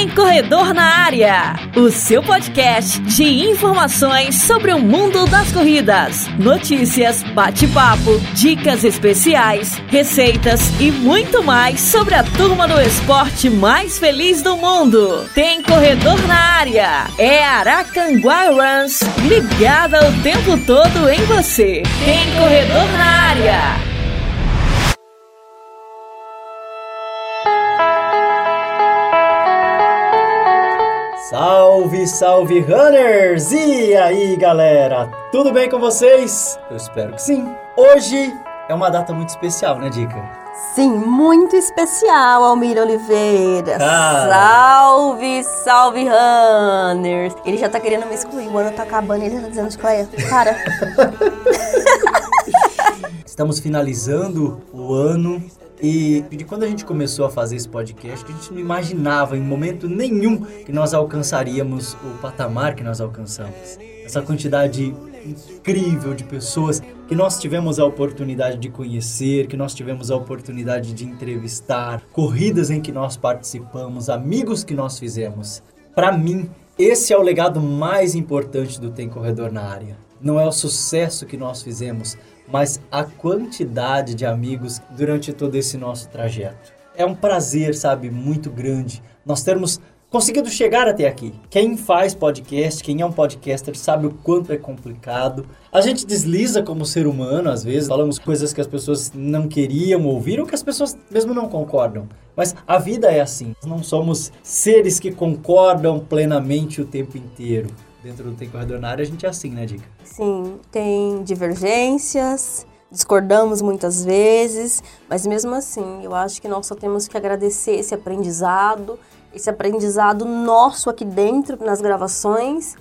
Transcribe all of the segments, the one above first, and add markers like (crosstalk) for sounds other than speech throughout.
Tem Corredor na Área, o seu podcast de informações sobre o mundo das corridas, notícias, bate-papo, dicas especiais, receitas e muito mais sobre a turma do esporte mais feliz do mundo. Tem Corredor na Área, é Aracanguá Runs, ligada o tempo todo em você. Tem Corredor na Área. Salve, salve runners! E aí, galera? Tudo bem com vocês? Eu espero que sim. Hoje é uma data muito especial, né, Dica? Sim, muito especial, Almir Oliveira. Cara. Salve, salve, runners. Ele já tá querendo me excluir, o ano tá acabando, ele tá dizendo, Chicleia, para. (laughs) Estamos finalizando o ano e de quando a gente começou a fazer esse podcast, a gente não imaginava em momento nenhum que nós alcançaríamos o patamar que nós alcançamos. Essa quantidade incrível de pessoas que nós tivemos a oportunidade de conhecer, que nós tivemos a oportunidade de entrevistar, corridas em que nós participamos, amigos que nós fizemos. Para mim, esse é o legado mais importante do Tem Corredor na área. Não é o sucesso que nós fizemos, mas a quantidade de amigos durante todo esse nosso trajeto. É um prazer, sabe, muito grande nós termos conseguido chegar até aqui. Quem faz podcast, quem é um podcaster, sabe o quanto é complicado. A gente desliza como ser humano, às vezes, falamos coisas que as pessoas não queriam ouvir ou que as pessoas mesmo não concordam. Mas a vida é assim. Não somos seres que concordam plenamente o tempo inteiro dentro do Tem área, a gente é assim, né, Dica? Sim, tem divergências, discordamos muitas vezes, mas mesmo assim, eu acho que nós só temos que agradecer esse aprendizado, esse aprendizado nosso aqui dentro nas gravações,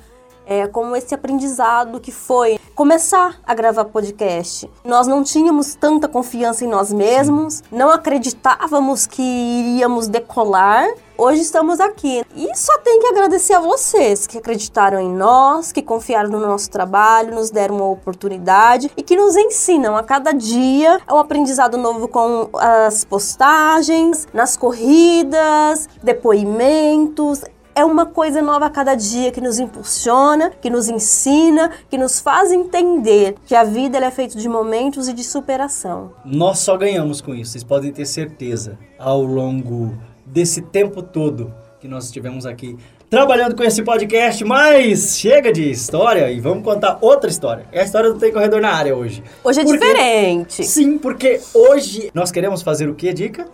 é, como esse aprendizado que foi começar a gravar podcast. Nós não tínhamos tanta confiança em nós mesmos, não acreditávamos que iríamos decolar. Hoje estamos aqui e só tem que agradecer a vocês que acreditaram em nós, que confiaram no nosso trabalho, nos deram uma oportunidade e que nos ensinam a cada dia um aprendizado novo com as postagens, nas corridas, depoimentos é uma coisa nova a cada dia que nos impulsiona, que nos ensina, que nos faz entender que a vida é feita de momentos e de superação. Nós só ganhamos com isso, vocês podem ter certeza, ao longo desse tempo todo que nós estivemos aqui trabalhando com esse podcast, mas chega de história e vamos contar outra história. É a história do Tem Corredor na área hoje. Hoje é Porque- diferente. Sim, porque hoje nós queremos fazer o que, Dica?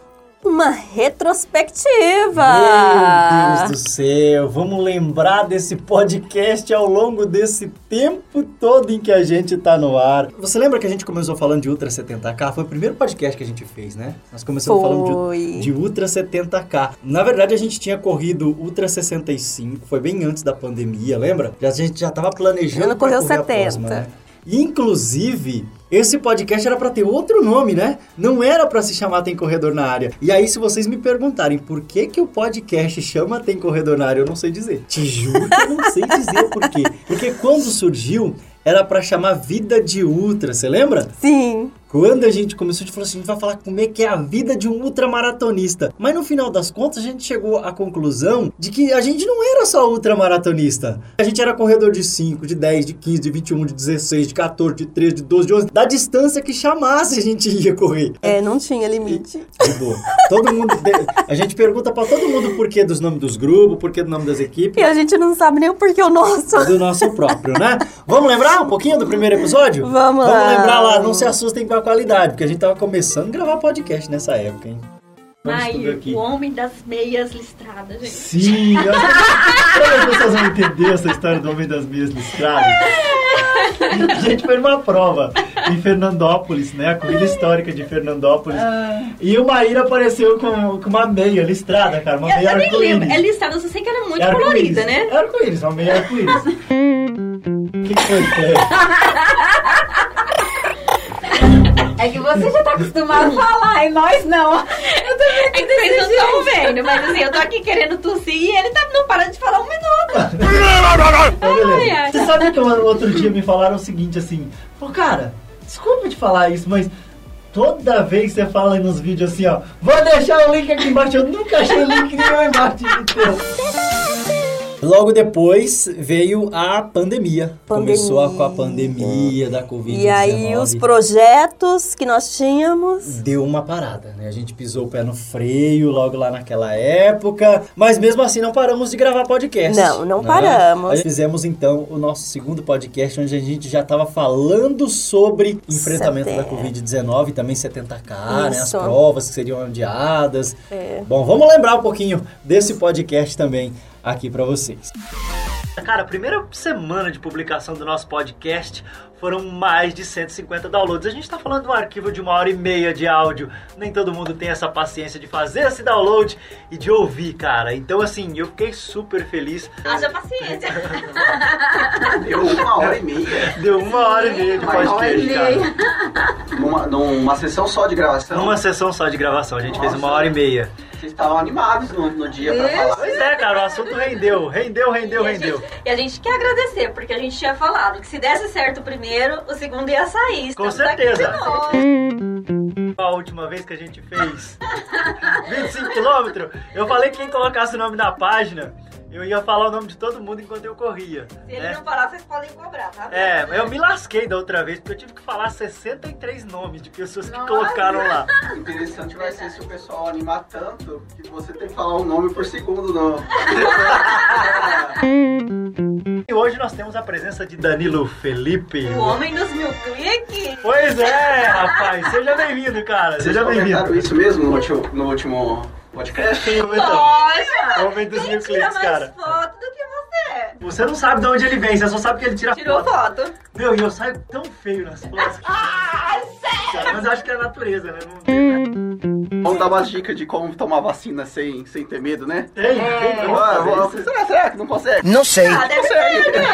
Uma retrospectiva. Meu Deus do céu, vamos lembrar desse podcast ao longo desse tempo todo em que a gente tá no ar. Você lembra que a gente começou falando de Ultra 70K? Foi o primeiro podcast que a gente fez, né? Nós começamos falando Foi. de, de Ultra 70K. Na verdade, a gente tinha corrido Ultra 65, foi bem antes da pandemia, lembra? Já- A gente já tava planejando Ano correu correr a 70. próxima, né? Inclusive, esse podcast era pra ter outro nome, né? Não era pra se chamar Tem Corredor na Área. E aí, se vocês me perguntarem por que, que o podcast chama Tem Corredor na Área, eu não sei dizer. Te juro que eu não sei dizer o porquê. Porque quando surgiu, era pra chamar Vida de Ultra, você lembra? Sim. Quando a gente começou, a gente falou assim, a gente vai falar como é que é a vida de um ultramaratonista. Mas no final das contas, a gente chegou à conclusão de que a gente não era só ultramaratonista. A gente era corredor de 5, de 10, de 15, de 21, de 16, de 14, de 13, de 12, de 11. Da distância que chamasse a gente ia correr. É, não tinha limite. De boa. Todo mundo... A gente pergunta pra todo mundo o porquê dos nomes dos grupos, o porquê do nome das equipes. E a gente não sabe nem o porquê o nosso. Do nosso próprio, né? Vamos lembrar um pouquinho do primeiro episódio? Vamos lá. Vamos lembrar lá, não se assustem com a qualidade, porque a gente tava começando a gravar podcast nessa época, hein? Vamos o homem das meias listradas, gente. Sim, as pessoas vão entender essa história do Homem das Meias Listradas. A (laughs) gente foi numa prova em Fernandópolis, né? A corrida histórica de Fernandópolis. E o Maíra apareceu com, com uma meia listrada, cara. Uma Eu, meia eu nem lembro. arco-íris. É listrada, eu só sei que ela é muito É colorida, né? É arco-íris, uma meia arco-íris. (laughs) O que que foi? É que você já tá acostumado a falar e nós não. Eu também É que vocês não estão vendo, mas assim, eu tô aqui querendo tossir e ele tá não parando de falar um minuto. Beleza. Ai, ai. Você sabe que no outro dia me falaram o seguinte assim, pô, cara, desculpa te falar isso, mas Toda vez que você fala nos vídeos assim, ó, vou deixar o link aqui embaixo. Eu nunca achei link nenhum embaixo de teu. Logo depois veio a pandemia. Pandemia. Começou com a pandemia da Covid-19. E aí os projetos que nós tínhamos. Deu uma parada, né? A gente pisou o pé no freio logo lá naquela época. Mas mesmo assim não paramos de gravar podcast. Não, não né? paramos. Aí fizemos então o nosso segundo podcast, onde a gente já estava falando sobre enfrentamento da Setenta. Covid-19, também 70K, né? As provas que seriam adiadas. É. Bom, vamos lembrar um pouquinho desse podcast também aqui para vocês. Cara, a primeira semana de publicação do nosso podcast foram mais de 150 downloads. A gente tá falando de um arquivo de uma hora e meia de áudio. Nem todo mundo tem essa paciência de fazer esse download e de ouvir, cara. Então, assim, eu fiquei super feliz. Haja paciência. (laughs) Deu uma hora e meia. Deu uma hora e meia de Uma hora podcast, e cara. Numa, numa sessão só de gravação. Numa sessão só de gravação, a gente fez uma Nossa. hora e meia. Vocês estavam animados no, no dia pra falar. Pois é, cara, o assunto rendeu, rendeu, rendeu, E a rendeu. gente- E a gente quer agradecer, porque a gente tinha falado que se desse certo o primeiro, o segundo ia sair. Com certeza. A última vez que a gente fez 25 quilômetros, eu falei que quem colocasse o nome na página, eu ia falar o nome de todo mundo enquanto eu corria. Se ele né? não parar, vocês podem cobrar, tá? É, eu me lasquei da outra vez, porque eu tive que falar 63 nomes de pessoas que Nossa. colocaram lá. O interessante vai ser se o pessoal animar tanto que você tem que falar um nome por segundo, não. (laughs) E hoje nós temos a presença de Danilo Felipe. O homem dos mil cliques. Pois é, rapaz, seja bem-vindo, cara. Vocês Seja bem-vindo. isso mesmo no último, no último podcast? Poxa! Homem dos Quem mil tira cliques, cara. foto do que você? Você não sabe de onde ele vem, você só sabe que ele tira Tirou foto. foto. Meu, e eu saio tão feio nas fotos. (laughs) Ah, sério? Mas eu acho que é a natureza, né? Não tem. Vamos dar umas dicas de como tomar vacina sem, sem ter medo, né? Tem, tem Ah, vamos- isso. será, será que não consegue? Não sei. Ah, deve ser, né?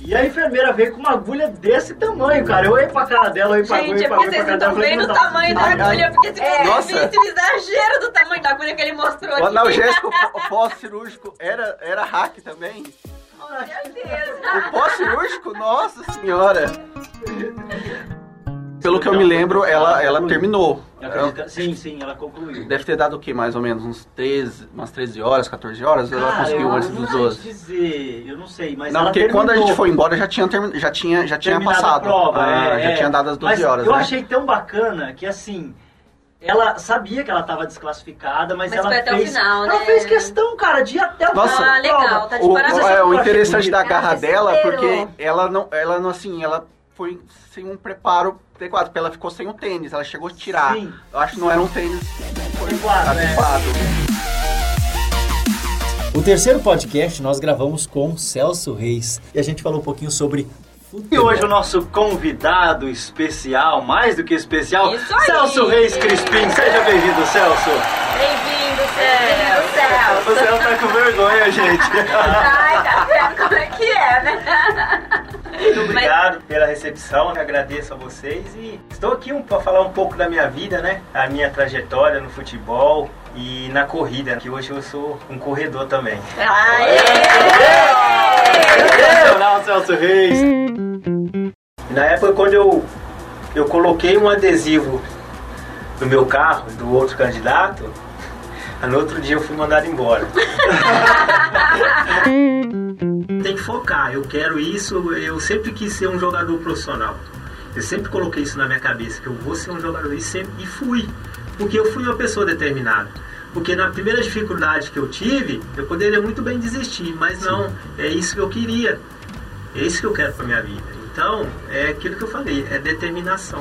E a enfermeira veio com uma agulha desse tamanho, cara. Eu olhei pra cara dela, eu olhei pra Gente, agulha, é porque vocês estão vendo o tamanho da agulha, porque se fosse Nossa. visto o exagero do tamanho da agulha que ele mostrou O aqui. analgésico pó- pós-cirúrgico era, era hack também. O pós-cirúrgico, nossa senhora. Pelo que eu me lembro, ela, ela terminou. Ela Sim, sim, ela concluiu. deve ter dado o quê? Mais ou menos uns 13, umas 13 horas, 14 horas? Ela conseguiu eu antes não dos sei 12. dizer, eu não sei, mas Não, ela porque quando a gente terminou. foi embora já tinha, termi- já tinha, já tinha Terminado passado. a prova, Ah, é, já é. tinha dado as 12 Mas horas, eu né? achei tão bacana que assim, ela sabia que ela estava desclassificada, mas, Mas ela foi até o fez, final, ela né? fez questão, cara, de ir até o Nossa. final da Ah, legal, tá de O, parabéns. é, o Eu achei interessante da garra dela, porque ela não, ela não assim, ela foi sem um preparo adequado, porque ela ficou sem o tênis, ela chegou a tirar. Sim. Eu acho que não era um tênis Adequado, né? adequado. O terceiro podcast nós gravamos com Celso Reis e a gente falou um pouquinho sobre e hoje o nosso convidado especial, mais do que especial. Celso Reis Crispim. Seja bem-vindo, Celso. Bem-vindo, Celso. O Celso tá com vergonha, gente. Ai, tá vendo como é que é, né? Muito obrigado pela recepção, eu agradeço a vocês e estou aqui um, para falar um pouco da minha vida, né? A minha trajetória no futebol e na corrida, que hoje eu sou um corredor também. Sensacional, Celso Reis. Na época quando eu, eu coloquei um adesivo no meu carro do outro candidato, (laughs) no outro dia eu fui mandado embora. (laughs) Tem que focar, eu quero isso, eu sempre quis ser um jogador profissional. Eu sempre coloquei isso na minha cabeça, que eu vou ser um jogador e sempre e fui. Porque eu fui uma pessoa determinada. Porque na primeira dificuldade que eu tive, eu poderia muito bem desistir, mas não, é isso que eu queria. É isso que eu quero pra minha vida. Então, é aquilo que eu falei, é determinação.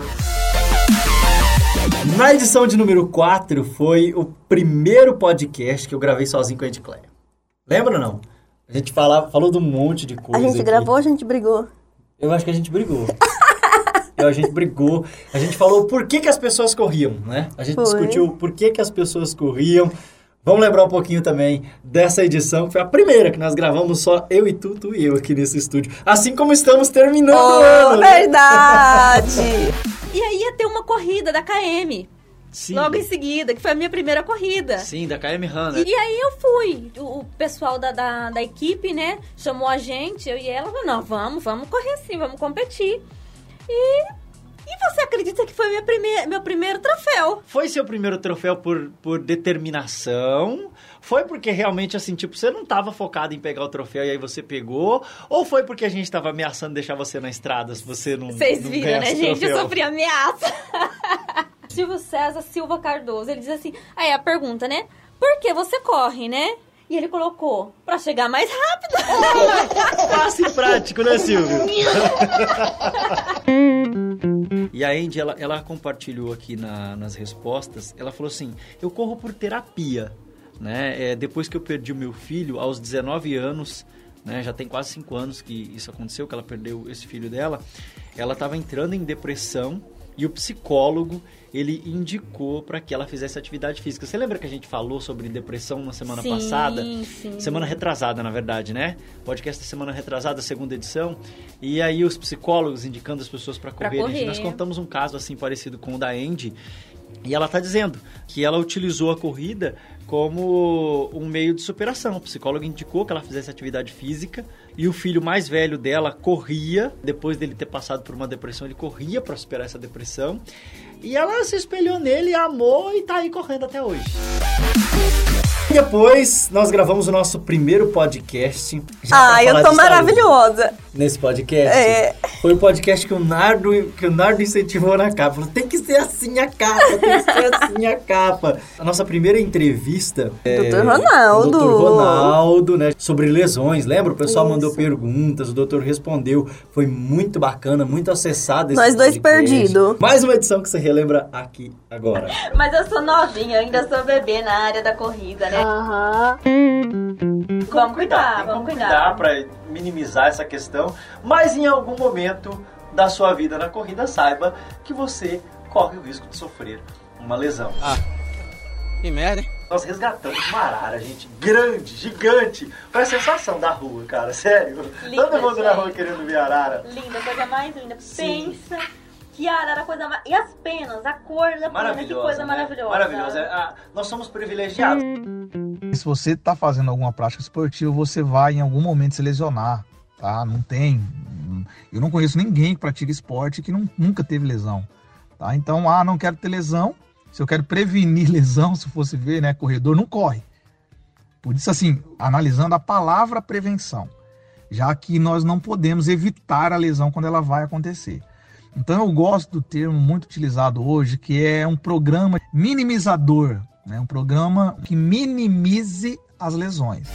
Na edição de número 4 foi o primeiro podcast que eu gravei sozinho com a Edcléia. Lembra ou não? A gente falava, falou de um monte de A coisa. gente aqui. gravou, a gente brigou. Eu acho que a gente brigou. (laughs) Eu, a gente brigou. A gente falou por que, que as pessoas corriam, né? A gente Foi. discutiu por que, que as pessoas corriam. Vamos lembrar um pouquinho também dessa edição, que foi a primeira que nós gravamos só eu e tu, tu e eu aqui nesse estúdio. Assim como estamos terminando o ano. Oh, né? verdade! (laughs) E aí ia ter uma corrida da KM, Sim. logo em seguida, que foi a minha primeira corrida. Sim, da KM Hanna. E aí eu fui. O, o pessoal da, da, da equipe, né, chamou a gente, eu e ela, falou, não, vamos, vamos correr sim, vamos competir. E, e E você acredita que foi minha primeir, meu primeiro troféu? Foi seu primeiro troféu por, por determinação? Foi porque realmente, assim, tipo, você não tava focado em pegar o troféu e aí você pegou? Ou foi porque a gente tava ameaçando deixar você na estrada se você não Vocês não viram, né, gente? Eu sofri ameaça. (laughs) Silvio César Silva Cardoso, ele diz assim, aí a pergunta, né? Por que você corre, né? E ele colocou, pra chegar mais rápido. (laughs) Fácil e prático, né, Silvio? (laughs) e a Andy, ela, ela compartilhou aqui na- nas respostas, ela falou assim, eu corro por terapia, né? É, depois que eu perdi o meu filho, aos 19 anos, né? Já tem quase 5 anos que isso aconteceu, que ela perdeu esse filho dela. Ela estava entrando em depressão e o psicólogo, ele indicou para que ela fizesse atividade física. Você lembra que a gente falou sobre depressão na semana Sim, passada? sim. Semana retrasada, na verdade, né? Podcast da semana retrasada, segunda edição. E aí os psicólogos indicando as pessoas para correr. correr. Nós contamos um caso assim parecido com o da Andy. E ela está dizendo que ela utilizou a corrida como um meio de superação. O psicólogo indicou que ela fizesse atividade física e o filho mais velho dela corria, depois dele ter passado por uma depressão, ele corria para superar essa depressão. E ela se espelhou nele, amou e tá aí correndo até hoje. Depois, nós gravamos o nosso primeiro podcast. Ah, eu tô maravilhosa. Nesse podcast. É. Foi o podcast que o Nardo, que o Nardo incentivou na capa. Falou, tem que ser assim a capa, tem que ser assim a capa. A nossa primeira entrevista... é, Dr. Ronaldo. o Dr. Ronaldo, né? Sobre lesões, lembra? O pessoal Isso. mandou perguntas, o doutor respondeu. Foi muito bacana, muito acessado esse Nós dois podcast. perdido. Mais uma edição que você relembra aqui agora. Mas eu sou novinha, ainda sou bebê na área da corrida, né? Aham. Vamos cuidar, tem vamos como cuidar. para minimizar essa questão, mas em algum momento da sua vida na corrida, saiba que você corre o risco de sofrer uma lesão. Que merda, hein? Nós resgatamos uma arara, gente, grande, gigante. Foi a sensação da rua, cara, sério. Linda, Todo mundo na gente. rua querendo ver arara. Linda, coisa mais linda. Sim. Pensa arara, coisa mais... E as penas, a cor da pena, que Maravilhosa, coisa né? maravilhosa. Maravilhosa. Ah, nós somos privilegiados. Se você está fazendo alguma prática esportiva, você vai em algum momento se lesionar, tá? Não tem. Eu não conheço ninguém que pratica esporte que não- nunca teve lesão, tá? Então, ah, não quero ter lesão. Se eu quero prevenir (laughs) lesão, se fosse ver, né, corredor, não corre. Por isso, assim, analisando a palavra prevenção, já que nós não podemos evitar a lesão quando ela vai acontecer. Então, eu gosto do termo muito utilizado hoje, que é um programa minimizador, né? um programa que minimize as lesões.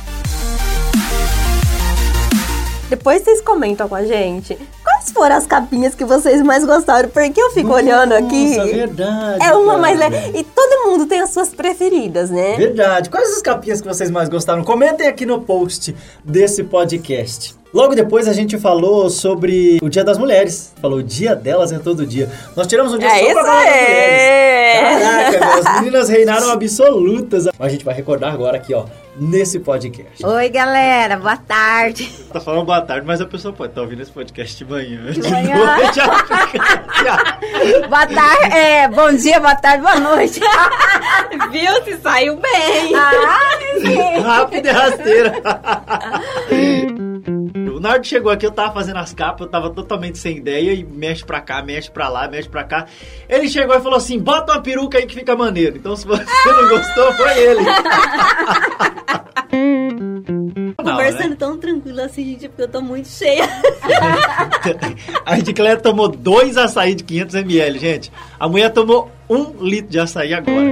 Depois vocês comentam com a gente quais foram as capinhas que vocês mais gostaram, porque eu fico olhando aqui. Nossa, verdade. É uma cara. mais leve. Todo mundo tem as suas preferidas, né? Verdade. Quais as capinhas que vocês mais gostaram? Comentem aqui no post desse podcast. Logo depois a gente falou sobre o Dia das Mulheres. Falou, o dia delas é todo dia. Nós tiramos um dia É só pra falar das aí! mulheres. Caraca, meu, as meninas reinaram absolutas. Mas a gente vai recordar agora aqui, ó, nesse podcast. Oi, galera. Boa tarde. Tá falando boa tarde, mas a pessoa pode estar ouvindo esse podcast de manhã. De, manhã. noite, (laughs) Boa tarde. É, bom dia, boa tarde, boa noite. (laughs) Viu? Se saiu bem. Ah, sim. Rápida e rasteira. (laughs) O Nardo chegou aqui, eu tava fazendo as capas, eu tava totalmente sem ideia e mexe pra cá, mexe pra lá, mexe pra cá. Ele chegou e falou assim: bota uma peruca aí que fica maneiro. Então, se você (laughs) não gostou, foi ele. (laughs) Não, Conversando né? tão tranquilo assim, gente, porque eu tô muito cheia. (laughs) A Edicléia tomou dois açaí de 500ml, gente. A mulher tomou um litro de açaí agora.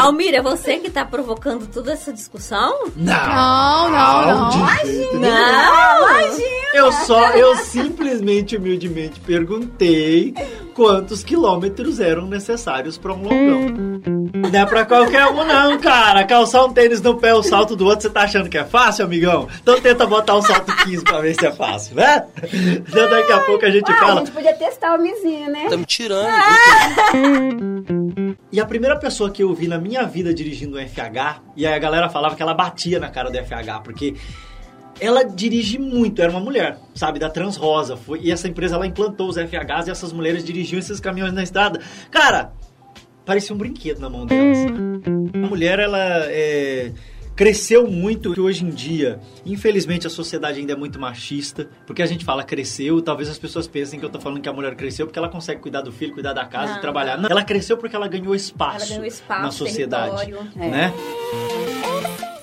Almira, é você que tá provocando toda essa discussão? Não, não, não. jeito nenhum. Não, Eu só, eu simplesmente, humildemente perguntei quantos quilômetros eram necessários para um longão. Não é pra qualquer um não, cara. Calçar um tênis no pé, o salto do outro, você tá achando que é fácil, amigão? Então tenta botar um salto 15 pra ver se é fácil, né? Então daqui a pouco a gente Ah, a fala. gente podia testar o mizinho, né? Tá me tirando. E a primeira pessoa que eu vi na minha vida dirigindo um FH, e aí a galera falava que ela batia na cara do FH, porque ela dirige muito, era uma mulher, sabe, da Transrosa. Foi, e essa empresa ela implantou os FHs e essas mulheres dirigiam esses caminhões na estrada. Cara, parecia um brinquedo na mão delas. A mulher, ela é, cresceu muito que hoje em dia, infelizmente a sociedade ainda é muito machista, porque a gente fala cresceu, talvez as pessoas pensem que eu tô falando que a mulher cresceu porque ela consegue cuidar do filho, cuidar da casa Não, e trabalhar. Não, ela cresceu porque ela ganhou espaço, Ela ganhou espaço, na sociedade, território. né?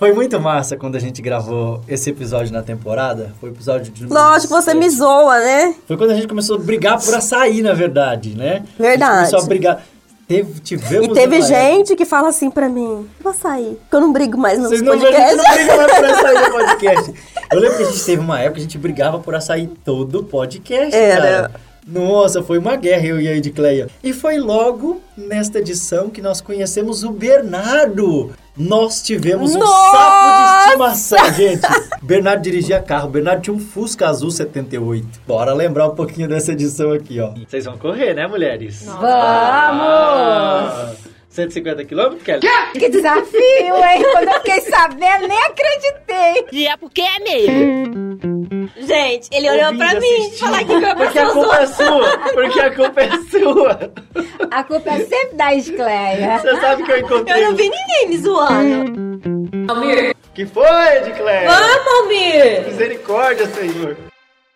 Foi muito massa quando a gente gravou esse episódio na temporada. Foi o episódio de. Lógico, você me zoa, né? Foi quando a gente começou a brigar por açaí, na verdade, né? A Verdade. gente começou a brigar. Teve, tivemos E teve uma época- gente que fala assim pra mim, vou sair, porque eu não brigo mais nos Vocês não, a gente podcasts. não briga mais por açaí no podcast. Eu lembro que a gente teve uma época que a gente brigava por açaí todo podcast, Era. cara. Nossa, foi uma guerra eu e a Edcleia. E foi logo nesta edição que nós conhecemos o Bernardo. Nós tivemos um Nossa! sapo de estimação, gente. Bernardo dirigia carro. Bernardo tinha um Fusca Azul 78. Bora lembrar um pouquinho dessa edição aqui, ó. Vocês vão correr, né, mulheres? Vamos! Ah, 150 quilômetros, Kelly? Que desafio, hein? Quando eu fiquei sabendo, nem acreditei. E é porque é mesmo. Gente, ele olhou pra mim que eu Porque a culpa é sua. Porque a culpa é sua. A culpa é sempre da Escleia. Você sabe que eu encontrei. Eu não vi ninguém me zoando. Que foi, Edcleia? Vamos, Almir! Misericórdia, Senhor.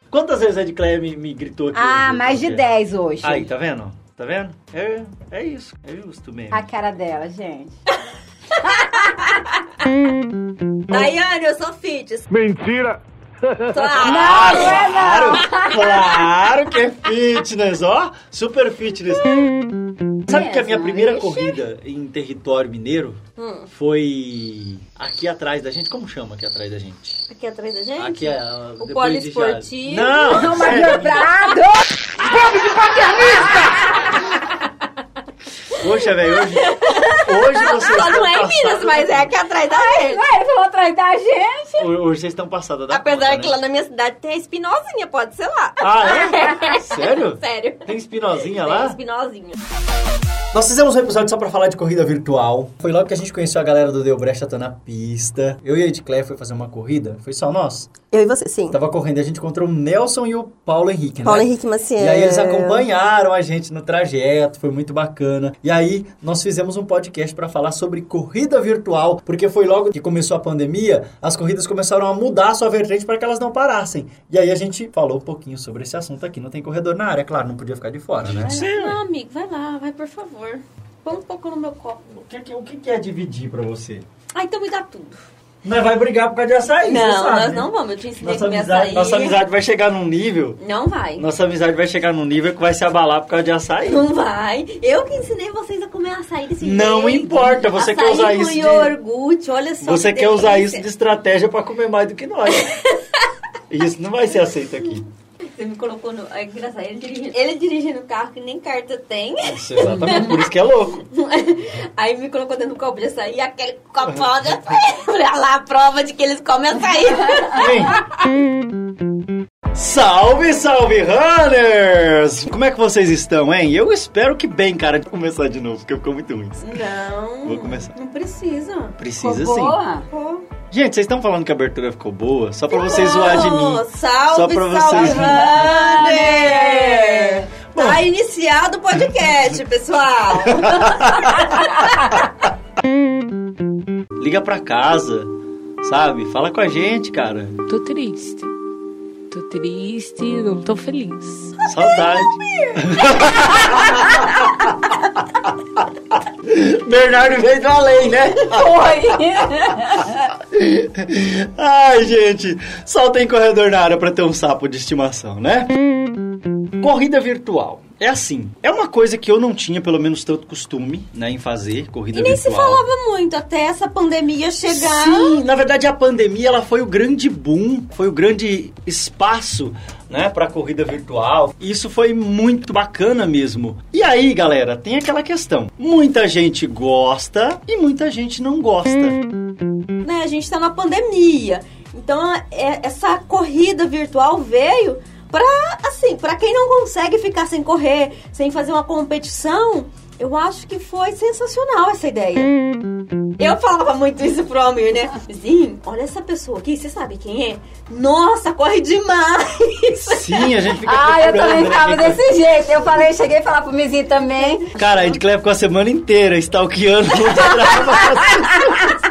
Quantas vezes a Edcleia me, me gritou aqui? Ah, mais de podcast? 10 hoje. Aí, tá vendo? Tá vendo? É, é isso, é justo mesmo. A cara dela, gente. (laughs) Daiane, eu sou fitness. Mentira! Claro. Não, não é não. Claro que é fitness, ó. Super fitness. Sabe que a minha primeira ixi. corrida em território mineiro Hum. foi aqui atrás da gente. Como chama aqui atrás da gente? Aqui atrás da gente? Aqui é. O depois de poliesportivo. Não! Não, sério. Mas Prado! Poxa, velho, hoje. Hoje vocês Só estão não é em Minas, mas é aqui atrás da gente. Ué, ele falou atrás da gente. Hoje vocês estão passados da Apesar conta, que né? lá na minha cidade tem a espinosinha, pode ser lá. Ah, é? Sério? (laughs) Sério. Tem espinosinha Tem lá? espinosinha. Nós fizemos um episódio só pra falar de corrida virtual. Foi logo que a gente conheceu a galera do Deu Brecha Tô na pista. Eu e a Edcleia foi fazer uma corrida. Foi só nós. Eu e você, sim. Tava correndo e a gente encontrou o Nelson e o Paulo Henrique, Paulo né? Henrique Maciel. E aí eles acompanharam a gente no trajeto, foi muito bacana. E aí nós fizemos um podcast pra falar sobre corrida virtual, porque foi logo que começou a pandemia, as corridas começaram a mudar a sua vertente para que elas não parassem. E aí a gente falou um pouquinho sobre esse assunto aqui. Não tem corredor na área, claro, não podia ficar de fora, né? Não, amigo, vai lá, vai, por favor. Põe um pouco no meu copo. O que, que- o que que é dividir pra você? Ah, então me dá tudo. Nós vai brigar por causa de açaí, não, sabe, nós né? não vamos. Eu te ensinei a Nossa comer amizade, açaí. nossa amizade vai chegar num nível. Não vai. Nossa amizade vai chegar num nível que vai se abalar por causa de açaí. Não vai. Eu que ensinei vocês a comer açaí desse Não jeito. importa, você açaí quer usar isso de- iogurte, olha só Você que quer usar delícia. isso de estratégia pra comer mais do que nós. (laughs) isso não vai ser aceito aqui. Você me colocou no... É engraçado, ele dirigindo, ele dirigindo o carro que nem carta tem. Isso, exatamente, por isso que é louco. (laughs) Aí me colocou dentro do copo de açaí, aquele copão de açaí. Olha lá a prova de que eles comem açaí. (laughs) Salve, salve, runners! Como é que vocês estão, hein? Eu espero que bem, cara. Vou começar de novo, porque ficou muito ruim. Não. Vou começar. Não precisa. Precisa Ficou sim. boa? Pô. Gente, vocês estão falando que a abertura ficou boa? Só pra vocês zoar de mim. Salve, Só pra salve, vocês- runner! Bom. Tá iniciado o podcast, (laughs) pessoal. Liga pra casa, sabe? Fala com a gente, cara. Tô triste. Tô triste, não tô feliz. Saudade. (laughs) Bernardo veio do além, né? (laughs) Ai, gente, só tem corredor na área pra ter um sapo de estimação, né? Corrida virtual. É assim, é uma coisa que eu não tinha, pelo menos, tanto costume, né, em fazer, corrida E nem se virtual. falava muito até essa pandemia chegar. Sim, na verdade a pandemia ela foi o grande boom, foi o grande espaço, né, para corrida virtual. E isso foi muito bacana mesmo. E aí, galera, tem aquela questão. Muita gente gosta e muita gente não gosta. né, a gente tá na pandemia. Então, é- essa corrida virtual veio pra, assim, pra quem não consegue ficar sem correr, sem fazer uma competição, eu acho que foi sensacional essa ideia. Eu falava muito isso pro Almir, né? Sim, olha essa pessoa aqui, você sabe quem é? Nossa, corre demais! Sim, a gente fica (laughs) Ah, eu também né, ficava quem- desse jeito. Eu falei, cheguei a falar pro Mizinho também. Cara, a Edclé ficou a semana inteira stalkeando (laughs)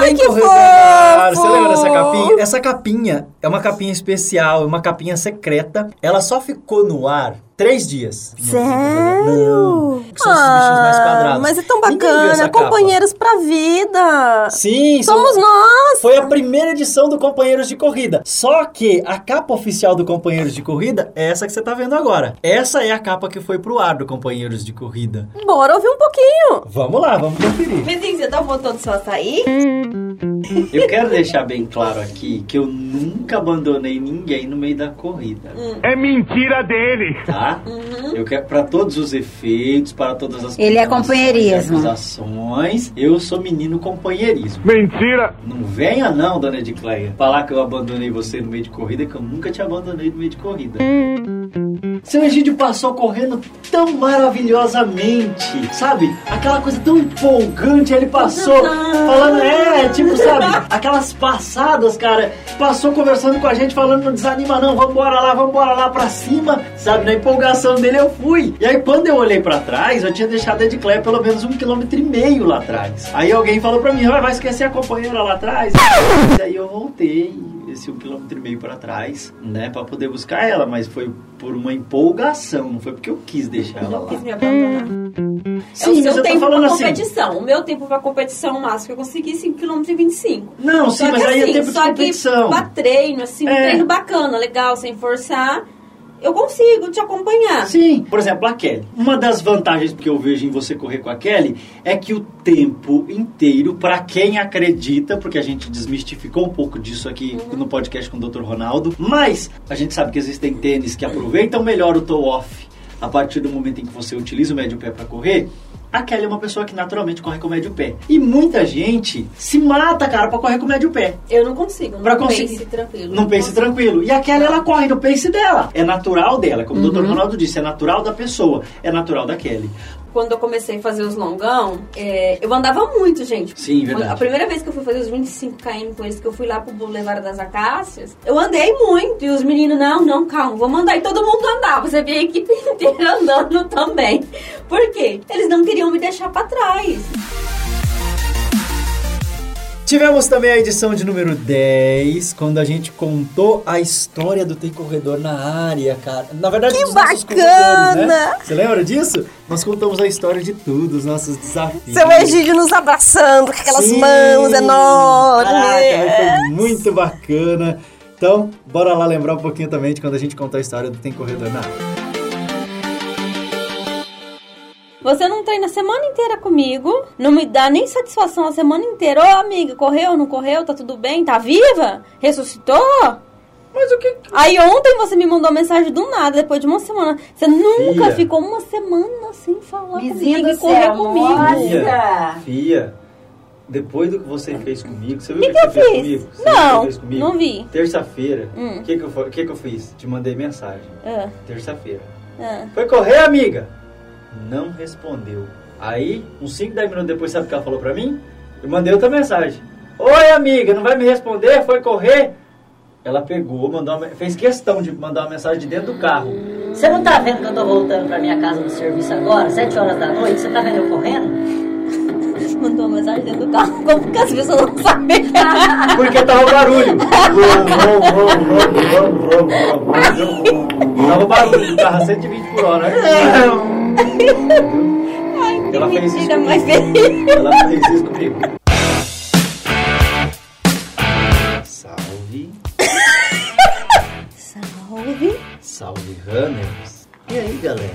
Tem que fofo! Você lembra dessa capinha? Essa capinha é uma capinha especial, é uma capinha secreta. Ela só ficou no ar três dias. Sério? Não. Que são esses bichos mais quadrados. Mas é tão bacana, essa capa. companheiros pra vida. Sim, Somos são- nós. Foi a primeira edição do Companheiros de Corrida. Só que a capa oficial do Companheiros de Corrida é essa que você tá vendo agora. Essa é a capa que foi pro ar do Companheiros de Corrida. Bora ouvir um pouquinho. Vamos lá, vamos conferir. Vizinho, você tá botando seu açaí? Eu quero deixar bem claro aqui que eu nunca abandonei ninguém no meio da corrida. É mentira dele. Tá? Eu quero para todos os efeitos, para todas as Ele é companheirismo. acusações, eu sou menino companheirismo. Mentira. Não venha não, dona Edicleia, falar que eu abandonei você no meio de corrida, que eu nunca te abandonei no meio de corrida. Seu Egídio passou correndo tão maravilhosamente, sabe? Aquela coisa tão empolgante, ele passou falando, é, tipo, sabe? Aquelas passadas, cara, passou conversando com a gente, falando, não desanima não, vambora lá, vambora lá pra cima, sabe? Na empolgação dele eu fui. E aí quando eu olhei pra trás, eu tinha deixado a Edicleia pelo menos um quilômetro e meio lá atrás. Aí alguém falou pra mim, "Ah, vai esquecer a companheira lá atrás? E aí eu voltei esse um quilômetro e meio pra trás, né, pra poder buscar ela, mas foi por uma empolgação, não foi porque eu quis deixar ela Não lá. quis me abandonar. Sim, é o mas seu eu tô tempo assim. competição. O meu tempo pra competição máximo que eu consegui 5 km e 25. Não, sim, Só mas que aí é assim, tempo de só competição. que pra treino, assim, um É. treino bacana, legal, sem forçar, eu consigo te acompanhar. Sim, por exemplo, a Kelly. Uma das vantagens que eu vejo em você correr com a Kelly é que o tempo inteiro, pra quem acredita, porque a gente desmistificou um pouco disso aqui no podcast com o Dr. Ronaldo, mas a gente sabe que existem tênis que aproveitam melhor o toe off a partir do momento em que você utiliza o médio pé pra correr. A Kelly é uma pessoa que naturalmente corre com o médio pé. E muita gente se mata, cara, pra correr com o médio pé. Eu não consigo, Pra não conseguir- pense tranquilo. Num pace tranquilo. E a Kelly, ela corre no pace dela. É natural dela. Como o Dr. Uhum. Ronaldo disse, é natural da pessoa. É natural da Kelly. Quando eu comecei a fazer os longão, é, eu andava muito, gente. Sim, verdade. A primeira vez que eu fui fazer os 25 km com eles, que eu fui lá pro Boulevard das Acácias, eu andei muito. E os meninos, não, não, calma, vamos andar. E todo mundo andava. Você via a equipe (laughs) inteira andando também. Por quê? Eles não queriam me deixar pra trás. Tivemos também a edição de número 10, quando a gente contou a história do Tem Corredor na área, cara. Na verdade, Que bacana! né? Você lembra disso? Nós contamos a história de tudo, os nossos desafios. Seu Egídio nos abraçando com aquelas Sim! mãos enormes. Caraca, foi muito bacana. Então, bora lá lembrar um pouquinho também de quando a gente contou a história do Tem Corredor na área. Você não treina a semana inteira comigo, não me dá nem satisfação a semana inteira. Ô, amiga, correu, não correu? Tá tudo bem? Tá viva? Ressuscitou? Mas o que. Aí ontem você me mandou mensagem do nada, depois de uma semana. Você nunca Filha. ficou uma semana sem falar Vizinha comigo e correr céu, comigo. Fia, Fia, depois do que você fez comigo, você viu o Que que, que eu você fez fiz? comigo? Você Não, fez comigo? não vi. Terça-feira, o Hum. que, que, eu, que, que eu fiz? Te mandei mensagem. Ah, Terça-feira. ah. Foi correr, amiga? Não respondeu. Aí, uns 5, 10 minutos depois, sabe o que ela falou pra mim? Eu mandei outra mensagem. Oi, amiga, não vai me responder? Foi correr? Ela pegou, mandou uma, fez questão de mandar uma mensagem de dentro do carro. Você não tá vendo que eu tô voltando pra minha casa do serviço agora, 7 horas da noite? Você tá vendo eu correndo? (laughs) Mandou uma mensagem dentro do carro. Como que as pessoas não sabem? (laughs) Porque tava o barulho. (laughs) Tava o barulho do carro a 120 por hora. Ai, que Ela fez isso mentira comigo. mais feia. Ela fez isso comigo. Salve, Salve. salve runners. E aí, galera?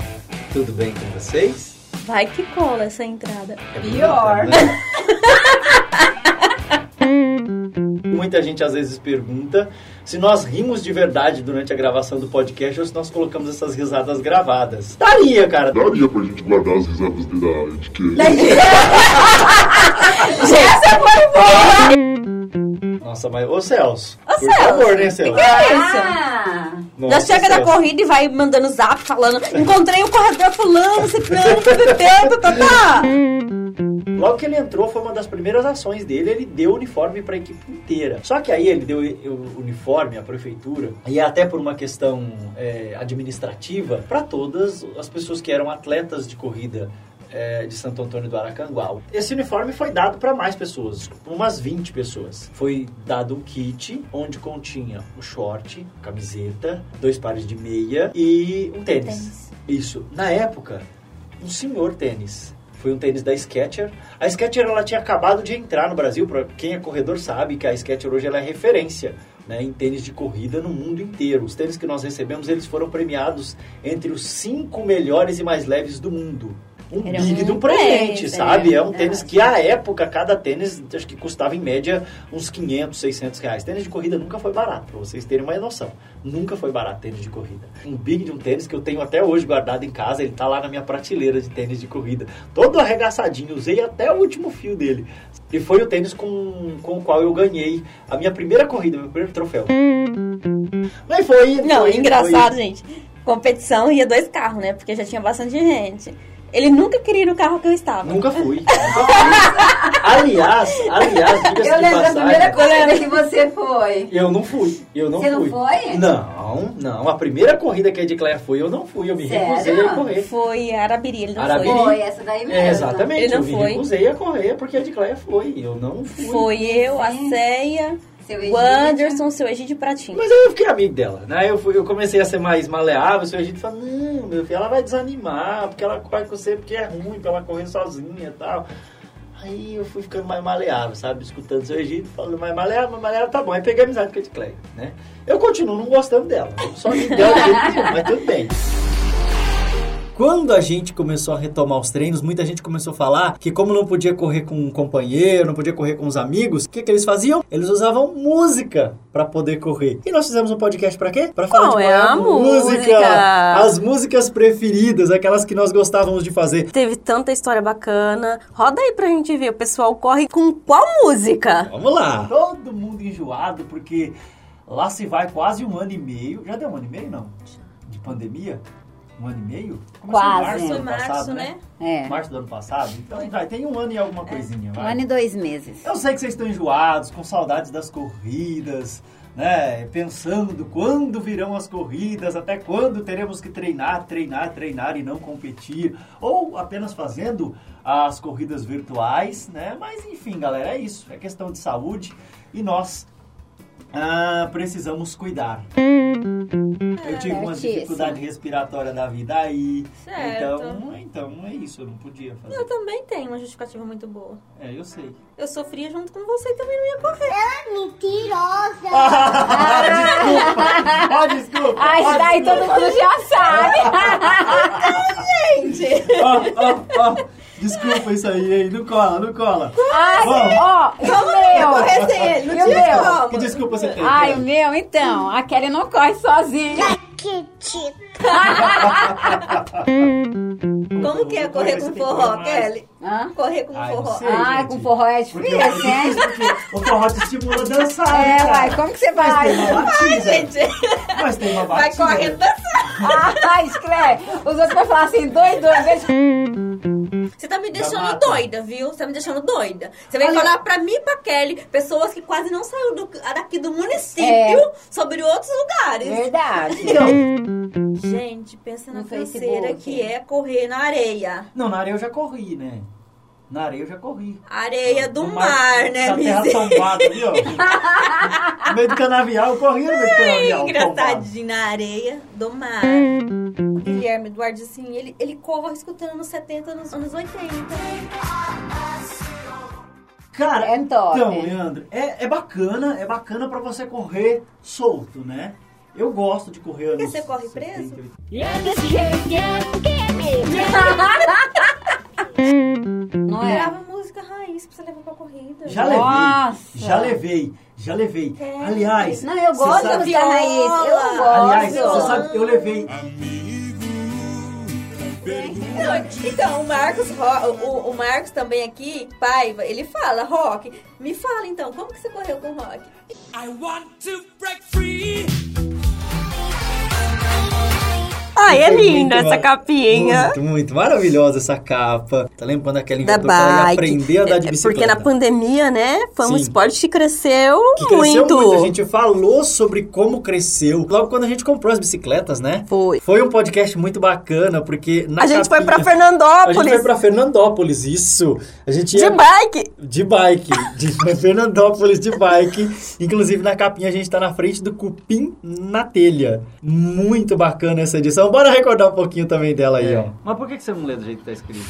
Tudo bem com vocês? Vai que cola essa entrada. É Pior. bonita, né? (laughs) Muita gente às vezes pergunta se nós rimos de verdade durante a gravação do podcast ou se nós colocamos essas risadas gravadas. Daria, cara. Daria pra gente guardar as risadas de da de que. Essa foi boa. Nossa, mas ô Celso. Ô, por Celso, favor, né, que Celso? que é isso? Ah, Já Nossa, chega da Celso. corrida e vai mandando zap falando Encontrei o corredor fulano, ciclano, tá, tá. Logo que ele entrou, foi uma das primeiras ações dele, ele deu o uniforme para a equipe inteira. Só que aí ele deu o uniforme à prefeitura, e até por uma questão é, administrativa, para todas as pessoas que eram atletas de corrida é, de Santo Antônio do Aracanguá. Esse uniforme foi dado para mais pessoas, umas 20 pessoas. Foi dado um kit onde continha o short, camiseta, dois pares de meia e um tênis. Tênis. Isso. Na época, um senhor tênis. Foi um tênis da Skechers. A Skechers ela tinha acabado de entrar no Brasil. Para quem é corredor sabe que a Skechers hoje ela é referência né, em tênis de corrida no mundo inteiro. Os tênis que nós recebemos eles foram premiados entre os cinco melhores e mais leves do mundo. Um Era big um de um presente, sabe? é É um tênis que, à época, cada tênis, acho que custava em média uns 500, 600 reais. Tênis de corrida nunca foi barato, pra vocês terem uma noção. Nunca foi barato tênis de corrida. Um big de um tênis que eu tenho até hoje guardado em casa, ele tá lá na minha prateleira de tênis de corrida. Todo arregaçadinho, usei até o último fio dele. E foi o tênis com, com o qual eu ganhei a minha primeira corrida, meu primeiro troféu. Mas foi. Não, foi, engraçado, foi. gente. Competição ia dois carros, né? Porque já tinha bastante gente. Ele nunca queria ir no carro que eu estava. Nunca fui. (laughs) Nunca fui. aliás, aliás, diga-se Eu lembro a passagem. primeira corrida que você foi. Eu não fui. Eu não Você não fui. foi? Não, não. A primeira corrida que a Edclair foi, eu não fui. Eu me Sério? recusei a correr. Foi Arabiri, ele não Arabiri. foi. Foi, essa daí mesmo. É, exatamente. Ele não eu me foi. recusei a correr porque a Edclair foi. Eu não fui. Foi eu, a Ceia, Seu o. Anderson, seu Egídio Pratinho. Mas eu fiquei amigo dela, né? Eu, fui, eu comecei a ser mais maleável, o seu Egito falou, não, meu filho, ela vai desanimar, porque ela corre com você, porque é ruim pra ela correr sozinha e tal. Aí eu fui ficando mais maleável, sabe? Escutando o seu Egito, falando mais maleável, mais maleável, tá bom. Aí peguei amizade com a Edcleia, né? Eu continuo não gostando dela, eu sou amigo dela mas tudo bem. Quando a gente começou a retomar os treinos, muita gente começou a falar que como não podia correr com um companheiro, não podia correr com os amigos, o que, que eles faziam? Eles usavam música para poder correr. E nós fizemos um podcast para quê? Para falar Qual de é a música? As músicas preferidas, aquelas que nós gostávamos de fazer. Teve tanta história bacana. Roda aí pra gente ver. O pessoal corre com qual música? Vamos lá. Todo mundo enjoado, porque lá se vai quase um ano e meio. Já deu um ano e meio, não? De pandemia? Um ano e meio? Começou Quase. em março do Foi ano março, passado, né? né? É. Março do ano passado. Então vai, tem um ano e alguma coisinha, Um vai. ano e dois meses. Eu sei que vocês estão enjoados, com saudades das corridas, né? Pensando do quando virão as corridas, até quando teremos que treinar, treinar, treinar e não competir, ou apenas fazendo as corridas virtuais, né? Mas enfim, galera, é isso. É questão de saúde e nós ah, precisamos cuidar. Eu tive uma dificuldade respiratória da vida aí. Certo. Então, então é isso, eu não podia fazer. Eu também tenho uma justificativa muito boa. É, eu sei. Eu sofria junto com você e também não ia correr. Ela é mentirosa! (laughs) Ah, desculpa! Ah, isso daí todo mundo já sabe. gente! (laughs) Ó, ó, ó. Desculpa isso aí, hein? Não cola, não cola. Ai, Vamos. ó, e o meu? correr sem ele, não tinha como. Que desculpa você tem? Ai, o meu, então. A Kelly não corre sozinha. Como que é correr com forró, Kelly? Hã? Correr com Ai, forró. sei. Ai, gente. com forró é difícil, hein? o forró te estimula a dançar, É, né, cara? uai, como que você Mas vai? tem uma batida. Gente, Mas tem uma vai batida. correndo dançar. Ai, escreve. Os outros vão falar assim, dois, dois vezes. Você tá me deixando doida, viu? Você tá me deixando doida. Você vem Olha- falar pra mim e pra Kelly, pessoas que quase não saíram do- daqui do município, É. sobre outros lugares. Verdade. (laughs) (laughs) Gente, pensa na canseira que é correr na areia. Não, na areia eu já corri, né? Na areia eu já corri. Areia do No mar, né, Na terra tombada ali, ó. No meio do canavial, eu corri no meio do canavial. tombado. Engraçadinho na areia do mar. O Guilherme Eduardo, assim, ele, ele corre escutando nos 70, nos anos 80. Cara, É top. então, Leandro, é, é bacana, é bacana pra você correr solto, né? Eu gosto de correr Porque você corre 70, preso? 80. E é desse jeito que é, porque é mesmo. (laughs) Não é? Grava música raiz pra você levar pra corrida. Já levei, Nossa. já levei, já levei. É. Aliás, Não, eu gosto da música raiz. Eu gosto. Aliás, você sabe, eu levei. Então, o Marcos, o, o Marcos também aqui, Paiva, ele fala, Rock, me fala então, como que você correu com o Rock? I want to break free. Ai, é linda muito essa capinha. Muito, muito maravilhosa essa capa. Tá lembrando aquela Da bike. aprender a andar de É, bicicleta. Porque na pandemia, né, foi um Sim. esporte que cresceu, Que cresceu muito. muito. A gente falou sobre como cresceu. Logo quando a gente comprou as bicicletas, né? Foi. Foi um podcast muito bacana, porque na A gente foi pra Fernandópolis. A gente foi pra Fernandópolis, isso. A gente De ia... bike. De bike. De Fernandópolis de bike. Inclusive na capinha a gente tá na frente do Cupim na telha. Muito bacana essa edição. Bora recordar um pouquinho também dela aí, ó. Mas por que você não lê do jeito que tá escrito?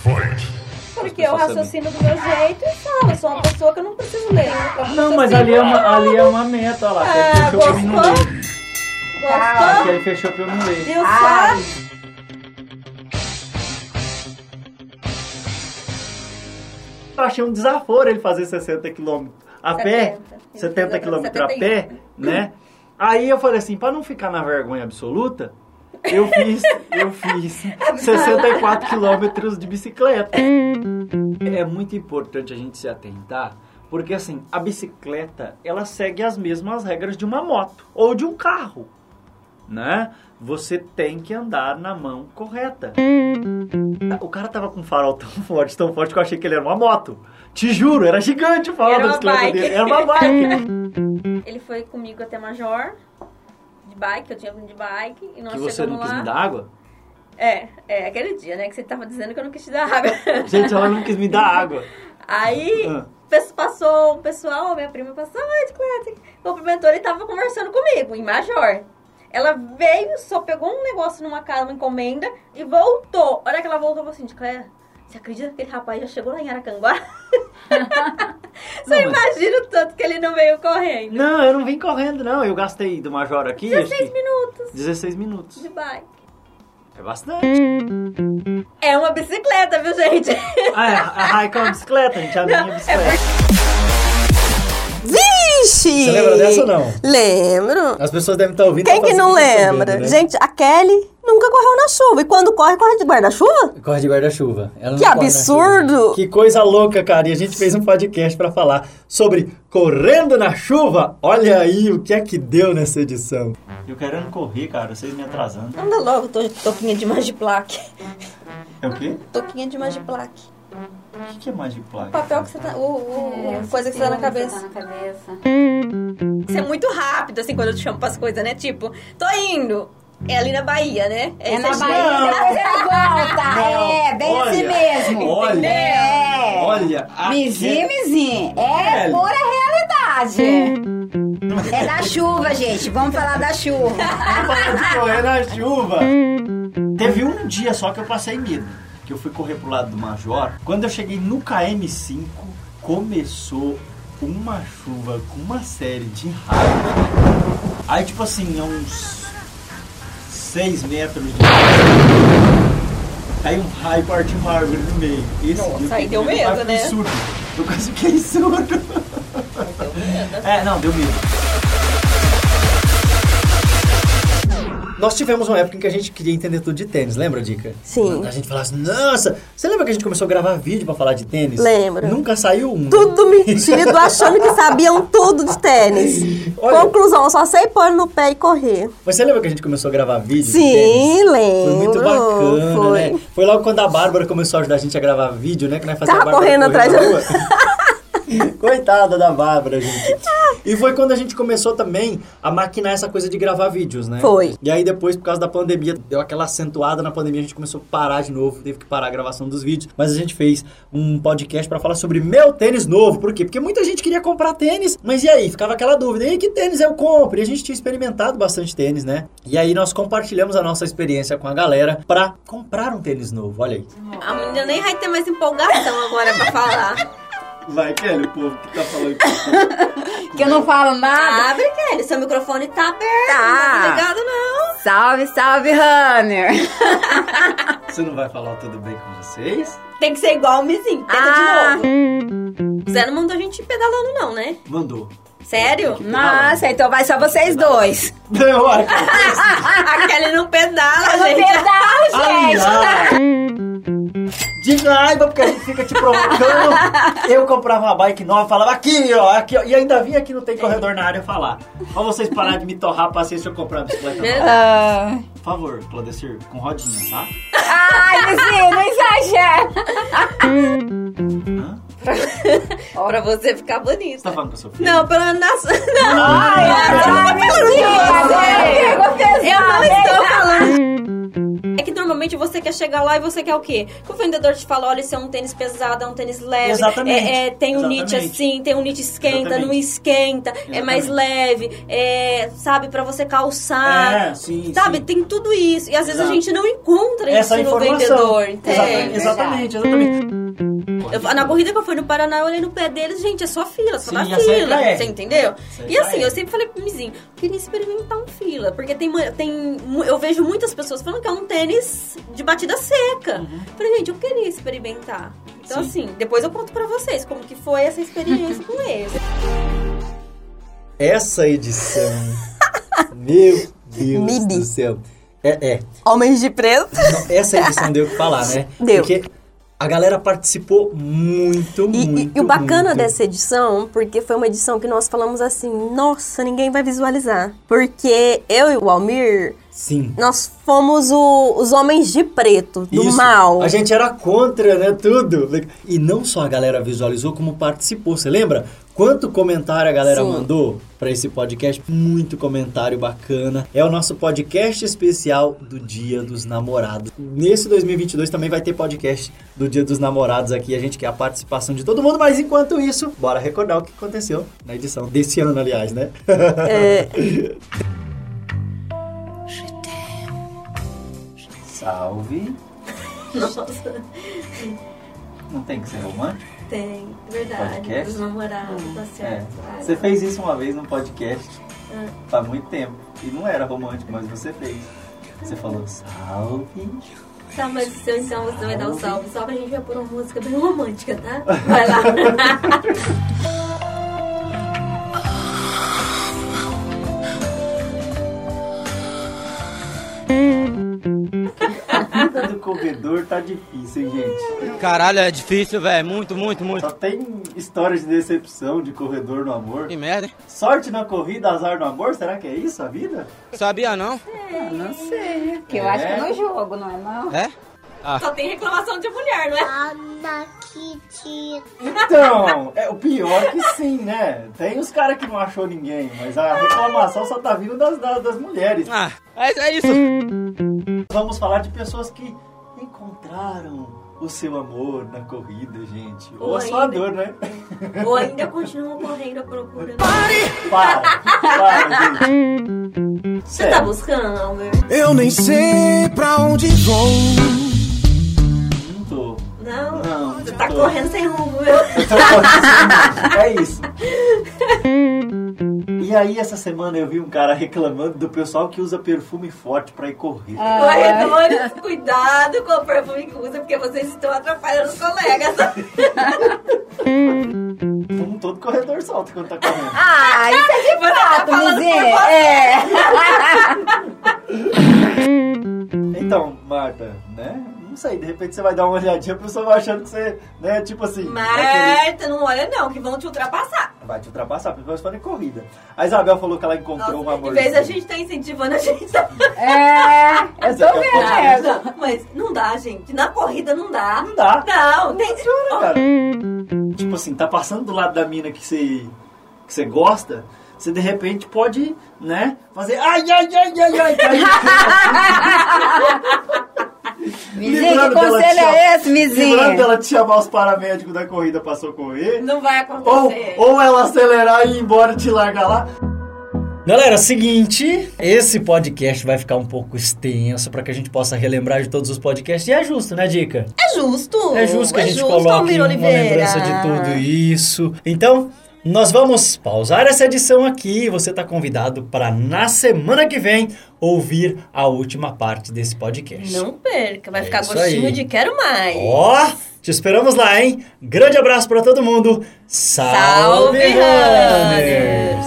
Porque eu raciocino do meu jeito e falo. Eu sou uma pessoa que eu não preciso ler. Eu Não, mas ali é uma, ali é uma meta, olha lá. Ah, fechou pra mim não gostou? ler. Acho que ele fechou pra eu não ler. Viu só? Eu achei um desaforo ele fazer 60 km a pé, 70 km a pé, né? Aí eu falei assim, pra não ficar na vergonha absoluta, eu fiz, eu fiz (laughs) 64 quilômetros de bicicleta. É muito importante a gente se atentar, porque assim, a bicicleta, ela segue as mesmas regras de uma moto ou de um carro, né? Você tem que andar na mão correta. O cara tava com um farol tão forte, tão forte que eu achei que ele era uma moto. Te juro, era gigante o farol da bicicleta bike. dele. Era uma bike. (laughs) Ele foi comigo até Major, de bike, eu tinha vindo de bike, e nós que você não quis lá. me dar água? É, é, aquele dia, né, que você tava dizendo que eu não quis te dar água. (laughs) Gente, ela não quis me dar água. Aí Ah. passou o pessoal, minha prima passou, ai, bicicleta, cumprimentou, ele tava conversando comigo, em Major. Ela veio, só pegou um negócio numa casa, uma encomenda, e voltou. A hora que ela voltou, eu falei assim, Cléia, você acredita que aquele rapaz já chegou lá em Aracanguá? (laughs) você Não, mas- imagina o tanto que ele não veio correndo. Não, eu não vim correndo, não. Eu gastei do Major aqui. acho 16 que minutos 16 minutos. de bike. É bastante. É uma bicicleta, viu, gente? Ah, é, a Raika é uma bicicleta, gente. A minha é bicicleta. Vixe! Você lembra dessa ou não? Lembro. As pessoas devem estar ouvindo. Quem tá que não fazendo isso lembra? né? Gente, a Kelly nunca correu na chuva. E quando corre, corre de guarda-chuva? Corre de guarda-chuva. Que absurdo! Que coisa louca, cara. E a gente fez um podcast pra falar sobre correndo na chuva. Olha aí o que é que deu nessa edição. Eu querendo correr, cara. Vocês me atrasando. Anda logo, to toquinha de Magiplaque. É o quê? Toquinha de Magiplaque. O que, que é Magic O papel que você tá. O, o- É, coisa que você tá na cabeça. Tá na cabeça. Você é muito rápido, assim, quando eu te chamo pras coisas, né? Tipo, tô indo. É ali na Bahia, né? É Aí na Bahia, depois ele volta. (laughs) Não, É, bem olha, assim mesmo. olha, É. olha, Mizinho, mizinho. É Kelly. pura realidade. É da chuva, gente. Vamos falar da chuva. de correr na chuva. Teve um dia só que eu passei medo. Que eu fui correr pro lado do Major. Quando eu cheguei no KM5, começou uma chuva com uma série de raios. Aí, tipo assim, a uns 6 metros de Aí um raio partiu uma árvore no meio. Esse Nossa, dia eu aí deu medo, medo, né? surdo. Eu quase fiquei (laughs) surdo. É, não, deu medo. Nós tivemos uma época em que a gente queria entender tudo de tênis, lembra, Dica? Sim. A gente falava assim, nossa, você lembra que a gente começou a gravar vídeo pra falar de tênis? Lembro. Nunca saiu um. né? Tudo metido, (laughs) achando que sabiam tudo de tênis. Olha- Conclusão, só sei pôr no pé e correr. Mas você lembra que a gente começou a gravar vídeo? de Sim, lembro. Foi muito bacana, Foi. né? Foi logo quando a Bárbara começou a ajudar a gente a gravar vídeo, né? Que nós fazia Tava a Bárbara correndo atrás de- rua. (laughs) Coitada da Bárbara, gente. (laughs) E foi quando a gente começou também a maquinar essa coisa de gravar vídeos, né? Foi. E aí depois, por causa da pandemia, deu aquela acentuada na pandemia, a gente começou a parar de novo, teve que parar a gravação dos vídeos. Mas a gente fez um podcast pra falar sobre meu tênis novo. Por quê? Porque muita gente queria comprar tênis, mas e aí? Ficava aquela dúvida, e aí, que tênis eu compro? E a gente tinha experimentado bastante tênis, né? E aí nós compartilhamos a nossa experiência com a galera pra comprar um tênis novo. Olha aí. A menina nem vai ter mais empolgação agora pra falar. Vai, Kelly, o povo que tá falando (laughs) Que eu não falo nada. Abre, Kelly, seu microfone tá aberto. Tá. Não tá ligado, não. Salve, salve, Runner. (laughs) Você não vai falar tudo bem com vocês? Tem que ser igual o Mizinho. Tenta Ah. de novo. Você não mandou a gente ir pedalando, não, né? Mandou. Sério? Nossa, então vai só vocês dois. (laughs) Não, (laughs) a Kelly não pedala, Eu não gente. pedalo, gente. Aliás, de raiva, porque a gente fica te provocando. Eu comprava uma bike nova, falava aqui, ó, aqui, ó. E ainda vinha aqui no Tem Corredor na área falar. Pra vocês pararem de me torrar pra se eu comprar uma bicicleta nova. Por favor, Claudecir, com rodinha, tá? Ai, Luzinho, não exagera. Pra você ficar bonito. Você tá falando com a sua filha? Não, pela nossa. Não, Ai, ai, eu não mentira, estou pesada. falando. É que normalmente você quer chegar lá e você quer o quê? Que o vendedor te fala, olha, esse é um tênis pesado, é um tênis leve. Exatamente. É, é, tem um knit Exatamente. assim, tem um knit esquenta, Exatamente. não esquenta, é mais leve, é, sabe, pra você calçar. É, sim, Sabe, sim. tem tudo isso. E às vezes a Exato. gente não encontra Essa isso no informação. vendedor. Exatamente, entende? exatamente, exatamente. Eu- na corrida que eu fui no Paraná, eu olhei no pé deles, gente, é só fila, só Sim, na fila. é. Você entendeu? E assim, é. eu sempre falei pro Mizinho, queria experimentar um fila. Porque tem, tem. Eu vejo muitas pessoas falando que é um tênis de batida seca. Falei, gente, eu queria experimentar. Então, Uhum. Sim. assim, depois eu conto pra vocês como que foi essa experiência (laughs) com eles. Essa edição. meu Deus do céu. É, é. Homens de preto. Essa edição deu o que falar, né? Deu. Porque a galera participou muito, E, muito. e o bacana muito. dessa edição, porque foi uma edição que nós falamos assim, nossa, ninguém vai visualizar. Porque eu e o Almir, Sim. nós fomos o- os homens de preto, do Isso. mal. A gente era contra, né? Tudo. E não só a galera visualizou, como participou. Você lembra? Quanto comentário a galera Sim. mandou para esse podcast? Muito comentário bacana. É o nosso podcast especial do Dia dos Namorados. Nesse 2022 também vai ter podcast do Dia dos Namorados aqui. A gente quer a participação de todo mundo, mas enquanto isso, bora recordar o que aconteceu na edição desse ano, aliás, né? É. Salve. Nossa, (laughs) Não tem que ser romântico? Tem, verdade. Podcast? Os namorados, tá É. certo. Ai, Você fez isso uma vez num podcast Ah. faz muito tempo. E não era romântico, mas você fez. Você falou salve. Tá, mas se eu, então você vai dar o salve. Salve, a gente vai pôr uma música bem romântica, tá? Vai lá. (laughs) (laughs) (laughs) Vida do corredor tá difícil, hein, gente? Caralho, é difícil, velho. Muito, muito, muito. Só tem histórias de decepção de corredor no amor. Que merda? Sorte na corrida, azar no amor? Será que é isso a vida? Sabia não? É, não sei. Que eu É? acho que é no jogo, não é não? É? Ah. Só tem reclamação de mulher, não é? Então, é o pior que sim, né? Tem os caras que não achou ninguém, mas a reclamação só tá vindo das, das, das mulheres. Ah, é, é isso. Vamos falar de pessoas que encontraram o seu amor na corrida, gente. Ou, Ou a sua ainda- dor, né? (laughs) Ou ainda continuam correndo à procura. Para, para, gente. Você tá buscando, Almer? Eu nem sei pra onde vou. Não tô. Não? Não, Você tá tô. correndo sem rumo, viu? Eu tô falando assim, É isso. (laughs) E aí, essa semana eu vi um cara reclamando do pessoal que usa perfume forte pra ir correr. Corredores, cuidado com o perfume que usa, porque vocês estão atrapalhando os colegas. (laughs) Como todo corredor solta quando tá correndo. Ah, isso é de tá fato, falando Mizinho. por você. É. Então, Marta, né? Não sei, de repente você vai dar uma olhadinha, a pessoa vai achando que você, né, tipo assim... vai querer- Marta, não olha não, que vão te ultrapassar. Vai te ultrapassar, se for em corrida. A Isabel falou que ela encontrou um Nossa, amor. em vez da gente tá incentivando, a gente tá... É, eu tô vendo Não, não, mas não dá, gente. Na corrida não dá. Não dá. Não, tem... cara. Tipo assim, tá passando do lado da mina que você, que você gosta, você de repente pode, né, fazer ai, ai, ai, ai, ai, no chão, assim. Mizinho, Livrando que conselho chamar- é esse, Mizinho? Dela te chamar os paramédicos da corrida pra socorrer. Não vai Ou, acontecer. ou ela acelerar e ir embora e te largar lá. Galera, seguinte, esse podcast vai ficar um pouco extenso para que a gente possa relembrar de todos os podcasts. E é justo, né, Dica? É justo. É justo que a é gente justo, coloque Almir uma Oliveira. lembrança de tudo isso. Então, nós vamos pausar essa edição aqui. Você está convidado para, na semana que vem, ouvir a última parte desse podcast. Não perca, vai É ficar gostinho aí. de quero mais. Ó, te esperamos lá, hein? Grande abraço para todo mundo. Salve, Salve, Runners!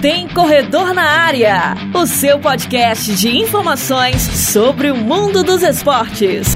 Tem Corredor na Área, o seu podcast de informações sobre o mundo dos esportes.